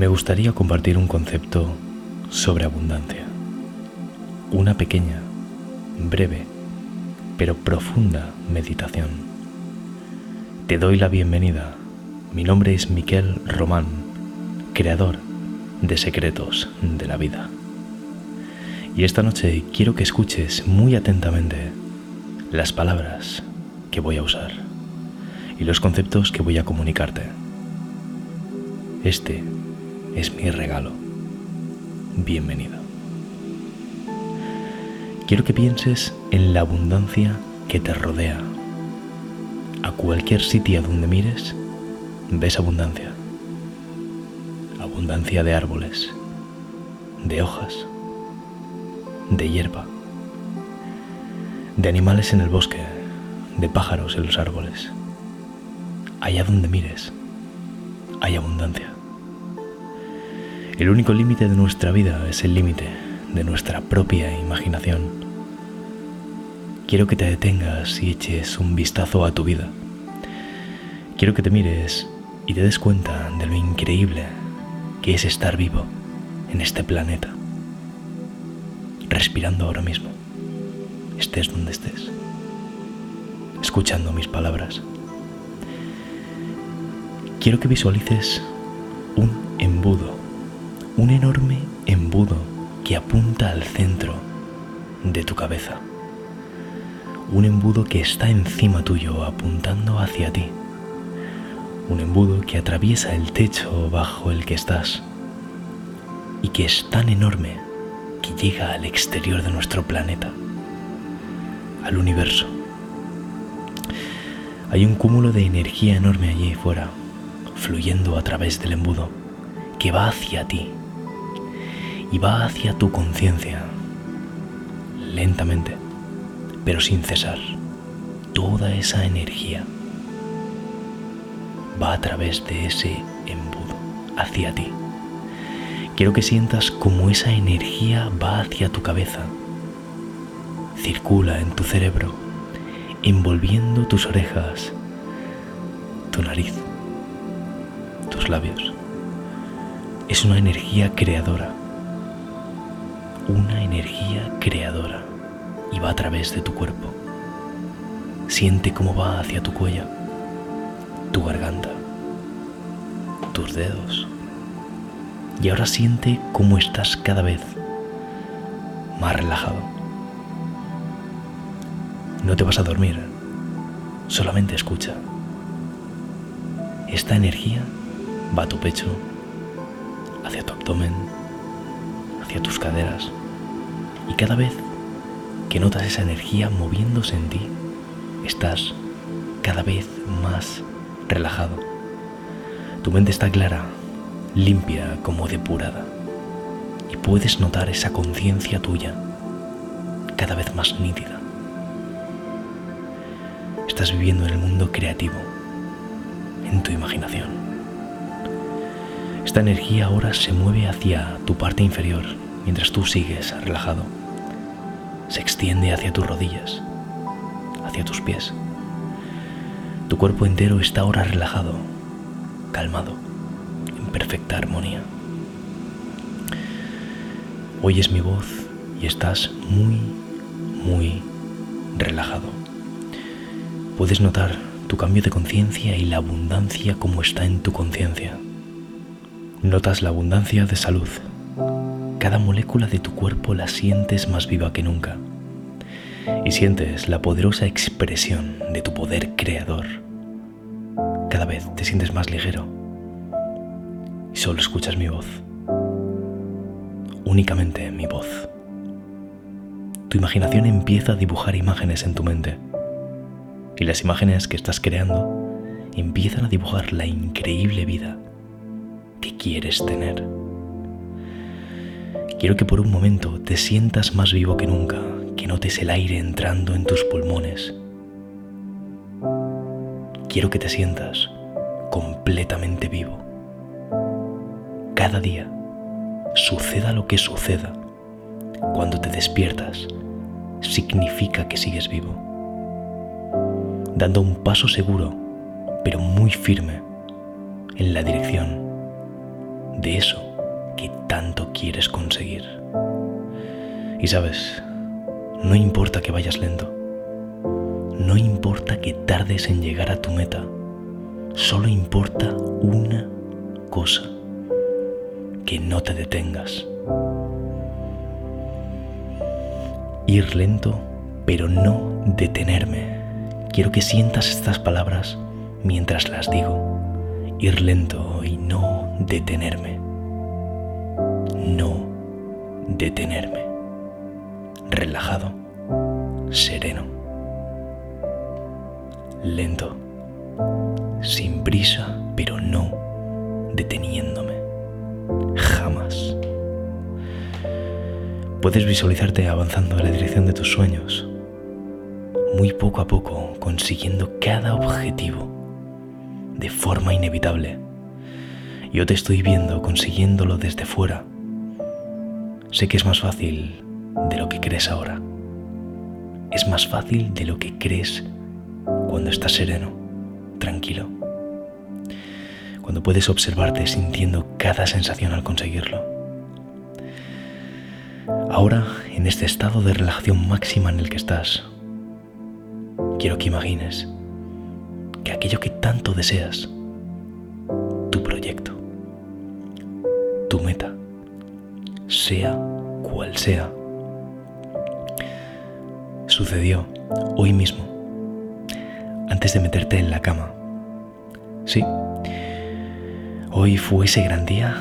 Me gustaría compartir un concepto sobre abundancia. Una pequeña, breve, pero profunda meditación. Te doy la bienvenida. Mi nombre es Miquel Román, creador de Secretos de la Vida. Y esta noche quiero que escuches muy atentamente las palabras que voy a usar y los conceptos que voy a comunicarte. Este es mi regalo. Bienvenido. Quiero que pienses en la abundancia que te rodea. A cualquier sitio donde mires, ves abundancia. Abundancia de árboles, de hojas, de hierba, de animales en el bosque, de pájaros en los árboles. Allá donde mires, hay abundancia. El único límite de nuestra vida es el límite de nuestra propia imaginación. Quiero que te detengas y eches un vistazo a tu vida. Quiero que te mires y te des cuenta de lo increíble que es estar vivo en este planeta, respirando ahora mismo, estés donde estés, escuchando mis palabras. Quiero que visualices un embudo un enorme embudo que apunta al centro de tu cabeza. Un embudo que está encima tuyo apuntando hacia ti. Un embudo que atraviesa el techo bajo el que estás y que es tan enorme que llega al exterior de nuestro planeta, al universo. Hay un cúmulo de energía enorme allí fuera, fluyendo a través del embudo, que va hacia ti y va hacia tu conciencia, lentamente, pero sin cesar. Toda esa energía va a través de ese embudo hacia ti. Quiero que sientas como esa energía va hacia tu cabeza, circula en tu cerebro, envolviendo tus orejas, tu nariz, tus labios. Es una energía creadora una energía creadora y va a través de tu cuerpo. Siente cómo va hacia tu cuello, tu garganta, tus dedos. Y ahora siente cómo estás cada vez más relajado. No te vas a dormir, solamente escucha. Esta energía va a tu pecho, hacia tu abdomen, hacia tus caderas, y cada vez que notas esa energía moviéndose en ti, estás cada vez más relajado. Tu mente está clara, limpia como depurada. Y puedes notar esa conciencia tuya cada vez más nítida. Estás viviendo en el mundo creativo, en tu imaginación. Esta energía ahora se mueve hacia tu parte inferior mientras tú sigues relajado se extiende hacia tus rodillas, hacia tus pies. Tu cuerpo entero está ahora relajado, calmado, en perfecta armonía. Oyes mi voz y estás muy, muy relajado. Puedes notar tu cambio de conciencia y la abundancia como está en tu conciencia. Notas la abundancia de salud, cada molécula de tu cuerpo la sientes más viva que nunca. Y sientes la poderosa expresión de tu poder creador. Cada vez te sientes más ligero. Y solo escuchas mi voz. Únicamente mi voz. Tu imaginación empieza a dibujar imágenes en tu mente. Y las imágenes que estás creando empiezan a dibujar la increíble vida que quieres tener. Quiero que por un momento te sientas más vivo que nunca, que notes el aire entrando en tus pulmones. Quiero que te sientas completamente vivo. Cada día, suceda lo que suceda, cuando te despiertas, significa que sigues vivo, dando un paso seguro, pero muy firme, en la dirección de eso tanto quieres conseguir. Y sabes, no importa que vayas lento, no importa que tardes en llegar a tu meta, solo importa una cosa, que no te detengas. Ir lento, pero no detenerme. Quiero que sientas estas palabras mientras las digo. Ir lento y no detenerme. No detenerme. Relajado, sereno, lento, sin prisa, pero no deteniéndome. Jamás. Puedes visualizarte avanzando en la dirección de tus sueños, muy poco a poco consiguiendo cada objetivo de forma inevitable. Yo te estoy viendo consiguiéndolo desde fuera. Sé que es más fácil de lo que crees ahora. Es más fácil de lo que crees cuando estás sereno, tranquilo. Cuando puedes observarte sintiendo cada sensación al conseguirlo. Ahora, en este estado de relajación máxima en el que estás, quiero que imagines que aquello que tanto deseas, tu proyecto, tu meta, sea cual sea, sucedió hoy mismo, antes de meterte en la cama. Sí, hoy fue ese gran día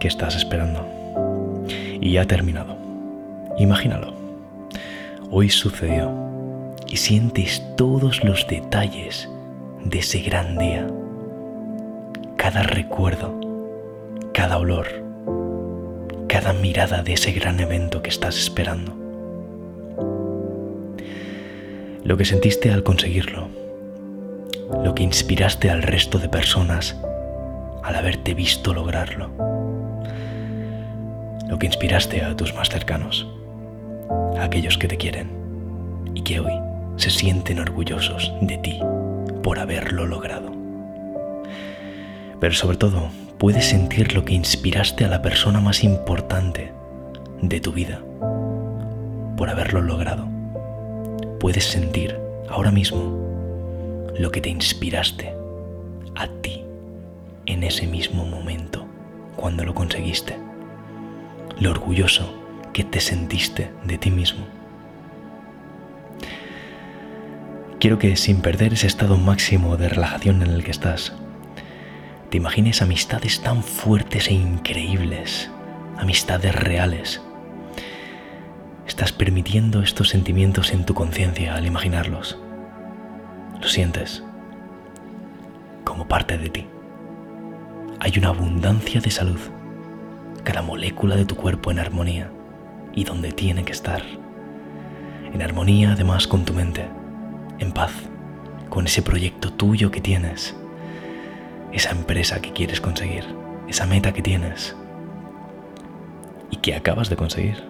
que estás esperando. Y ha terminado. Imagínalo. Hoy sucedió y sientes todos los detalles de ese gran día. Cada recuerdo, cada olor, cada mirada de ese gran evento que estás esperando. Lo que sentiste al conseguirlo, lo que inspiraste al resto de personas al haberte visto lograrlo, lo que inspiraste a tus más cercanos, a aquellos que te quieren y que hoy se sienten orgullosos de ti por haberlo logrado. Pero sobre todo, puedes sentir lo que inspiraste a la persona más importante de tu vida por haberlo logrado. Puedes sentir ahora mismo lo que te inspiraste a ti en ese mismo momento cuando lo conseguiste. Lo orgulloso que te sentiste de ti mismo. Quiero que sin perder ese estado máximo de relajación en el que estás, te imagines amistades tan fuertes e increíbles, amistades reales. Estás permitiendo estos sentimientos en tu conciencia al imaginarlos. Lo sientes como parte de ti. Hay una abundancia de salud, cada molécula de tu cuerpo en armonía y donde tiene que estar. En armonía además con tu mente en paz con ese proyecto tuyo que tienes, esa empresa que quieres conseguir, esa meta que tienes y que acabas de conseguir.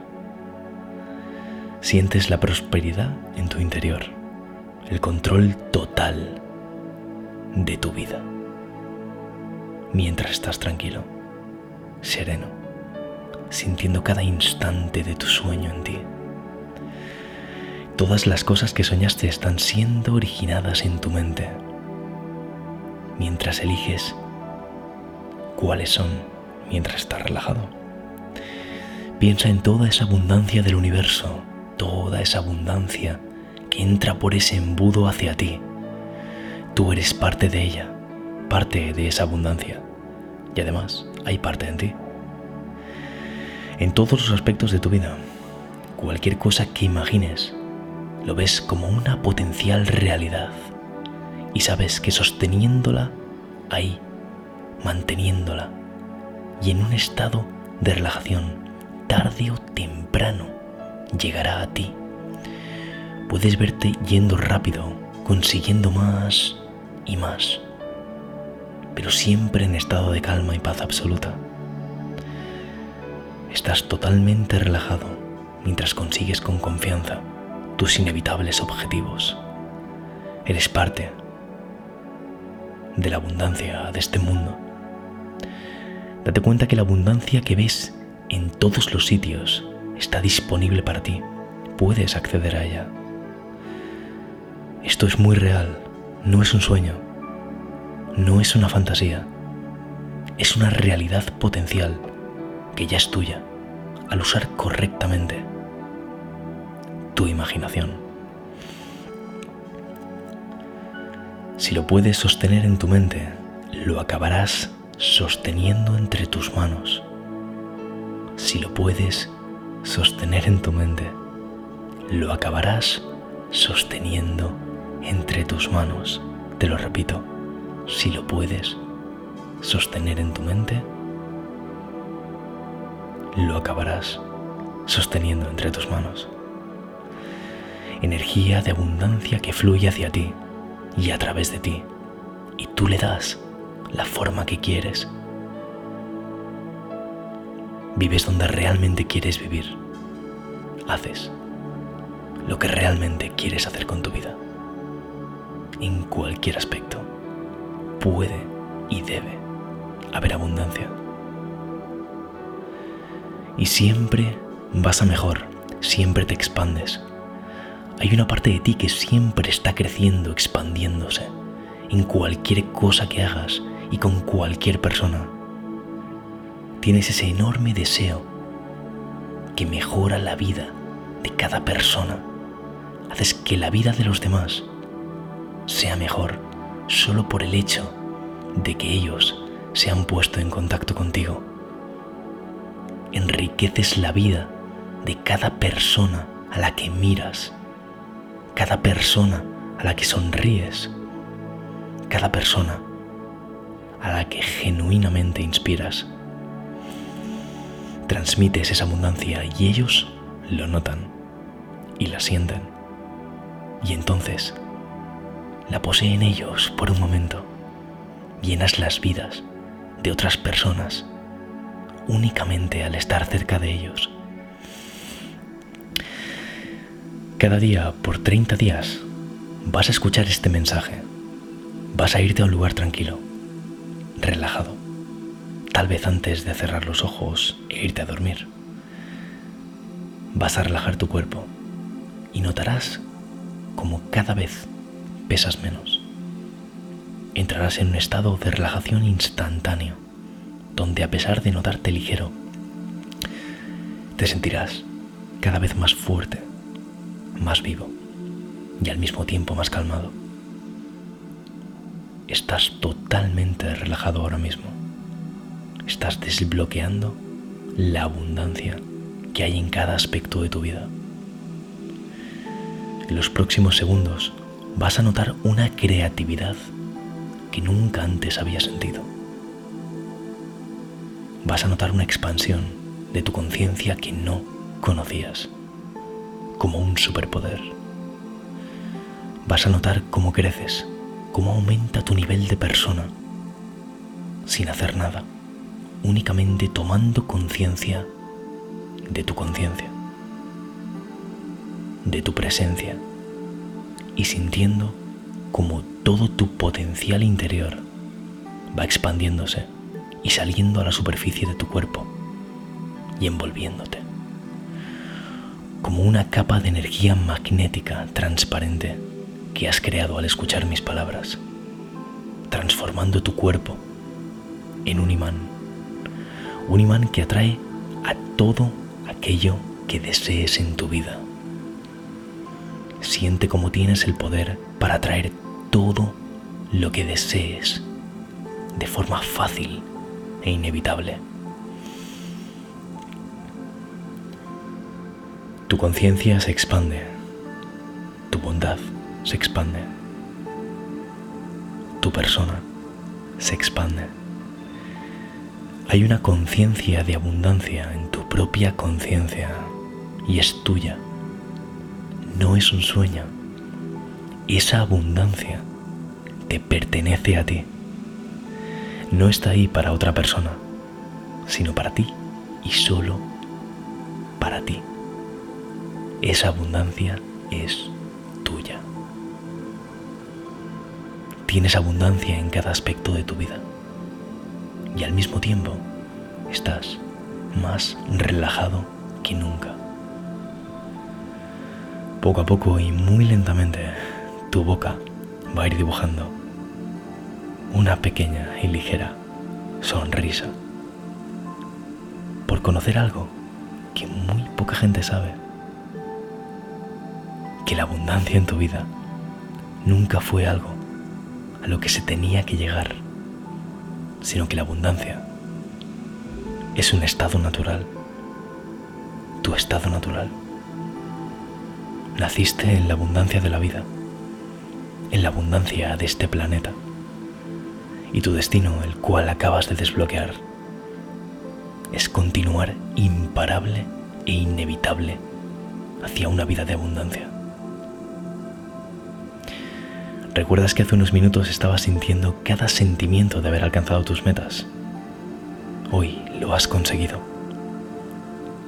Sientes la prosperidad en tu interior, el control total de tu vida, mientras estás tranquilo, sereno, sintiendo cada instante de tu sueño en ti. Todas las cosas que soñaste están siendo originadas en tu mente mientras eliges cuáles son mientras estás relajado. Piensa en toda esa abundancia del universo, toda esa abundancia que entra por ese embudo hacia ti. Tú eres parte de ella, parte de esa abundancia. Y además hay parte en ti. En todos los aspectos de tu vida, cualquier cosa que imagines, lo ves como una potencial realidad y sabes que sosteniéndola ahí, manteniéndola y en un estado de relajación, tarde o temprano llegará a ti. Puedes verte yendo rápido, consiguiendo más y más, pero siempre en estado de calma y paz absoluta. Estás totalmente relajado mientras consigues con confianza tus inevitables objetivos. Eres parte de la abundancia de este mundo, Date cuenta que la abundancia que ves en todos los sitios está disponible para ti. Puedes acceder a ella. Esto es muy real, no es un sueño, no es una fantasía, es una realidad potencial que ya es tuya al usar correctamente tu imaginación. Si lo puedes sostener en tu mente, lo acabarás sosteniendo entre tus manos. Si lo puedes sostener en tu mente, lo acabarás sosteniendo entre tus manos. Te lo repito, si lo puedes sostener en tu mente, lo acabarás sosteniendo entre tus manos. Energía de abundancia que fluye hacia ti y a través de ti, y tú le das la forma que quieres. Vives donde realmente quieres vivir. Haces lo que realmente quieres hacer con tu vida. En cualquier aspecto puede y debe haber abundancia. Y siempre vas a mejor, siempre te expandes. Hay una parte de ti que siempre está creciendo, expandiéndose, en cualquier cosa que hagas y con cualquier persona. Tienes ese enorme deseo que mejora la vida de cada persona. Haces que la vida de los demás sea mejor solo por el hecho de que ellos se han puesto en contacto contigo. Enriqueces la vida de cada persona a la que miras, cada persona a la que sonríes, cada persona a la que genuinamente inspiras. Transmites esa abundancia y ellos lo notan y la sienten. Y entonces la poseen ellos por un momento. Llenas las vidas de otras personas únicamente al estar cerca de ellos. Cada día, por 30 días, vas a escuchar este mensaje. Vas a irte a un lugar tranquilo, relajado, tal vez antes de cerrar los ojos e irte a dormir. Vas a relajar tu cuerpo y notarás como cada vez pesas menos. Entrarás en un estado de relajación instantáneo, donde a pesar de notarte ligero, te sentirás cada vez más fuerte, más vivo y al mismo tiempo más calmado. Estás totalmente relajado ahora mismo. Estás desbloqueando la abundancia que hay en cada aspecto de tu vida. En los próximos segundos vas a notar una creatividad que nunca antes había sentido. Vas a notar una expansión de tu conciencia que no conocías, como un superpoder. Vas a notar cómo creces, cómo aumenta tu nivel de persona, sin hacer nada, únicamente tomando conciencia de tu conciencia, de tu presencia y sintiendo como todo tu potencial interior va expandiéndose y saliendo a la superficie de tu cuerpo y envolviéndote, como una capa de energía magnética transparente que has creado al escuchar mis palabras, transformando tu cuerpo en un imán, un imán que atrae a todo aquello que desees en tu vida. Siente como tienes el poder para atraer todo lo que desees de forma fácil e inevitable. Tu conciencia se expande, tu bondad se expande, tu persona se expande. Hay una conciencia de abundancia en tu propia conciencia y es tuya no es un sueño. Esa abundancia te pertenece a ti. No está ahí para otra persona, sino para ti y solo para ti. Esa abundancia es tuya. Tienes abundancia en cada aspecto de tu vida y al mismo tiempo estás más relajado que nunca. Poco a poco y muy lentamente, tu boca va a ir dibujando una pequeña y ligera sonrisa por conocer algo que muy poca gente sabe. Que la abundancia en tu vida nunca fue algo a lo que se tenía que llegar, sino que la abundancia es un estado natural, tu estado natural. Naciste en la abundancia de la vida, en la abundancia de este planeta, y tu destino, el cual acabas de desbloquear, es continuar imparable e inevitable hacia una vida de abundancia. ¿Recuerdas que hace unos minutos estabas sintiendo cada sentimiento de haber alcanzado tus metas? Hoy lo has conseguido.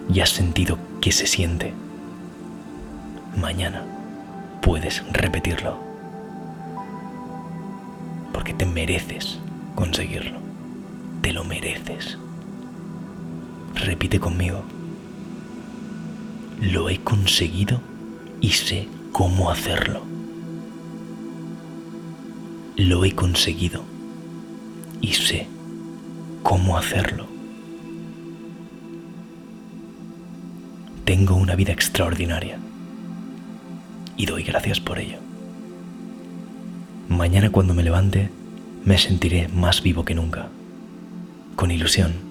Y has sentido que se siente. Mañana puedes repetirlo. Porque te mereces conseguirlo. Te lo mereces. Repite conmigo. Lo he conseguido y sé cómo hacerlo. Lo he conseguido y sé cómo hacerlo. Tengo una vida extraordinaria y doy gracias por ello. Mañana cuando me levante me sentiré más vivo que nunca, con ilusión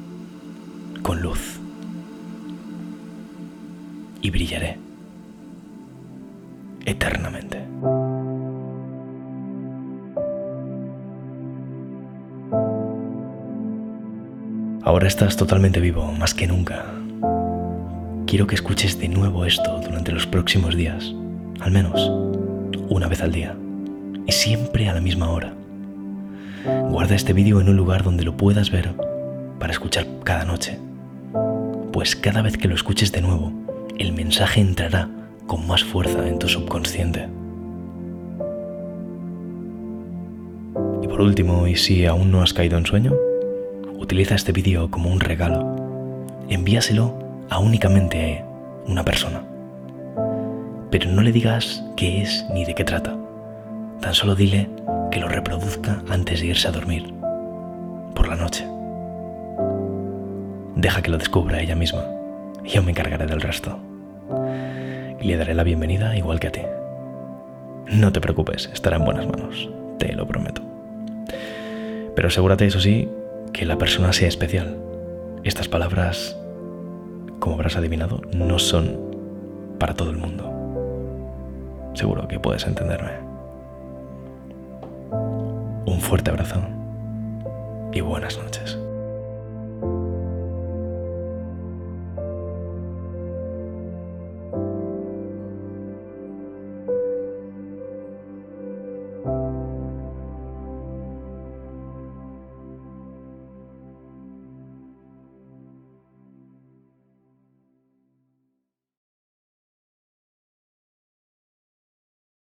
con luz y brillaré eternamente. Ahora estás totalmente vivo, más que nunca. Quiero que escuches de nuevo esto durante los próximos días, al menos una vez al día, y siempre a la misma hora. Guarda este vídeo en un lugar donde lo puedas ver para escuchar cada noche pues cada vez que lo escuches de nuevo, el mensaje entrará con más fuerza en tu subconsciente. Y por último, y si aún no has caído en sueño, utiliza este vídeo como un regalo. Envíaselo a únicamente una persona. Pero no le digas qué es ni de qué trata. Tan solo dile que lo reproduzca antes de irse a dormir, por la noche. Deja que lo descubra ella misma. Yo me encargaré del resto. Y le daré la bienvenida igual que a ti. No te preocupes, estará en buenas manos, te lo prometo. Pero asegúrate, eso sí, que la persona sea especial. Estas palabras, como habrás adivinado, no son para todo el mundo. Seguro que puedes entenderme. Un fuerte abrazo y buenas noches.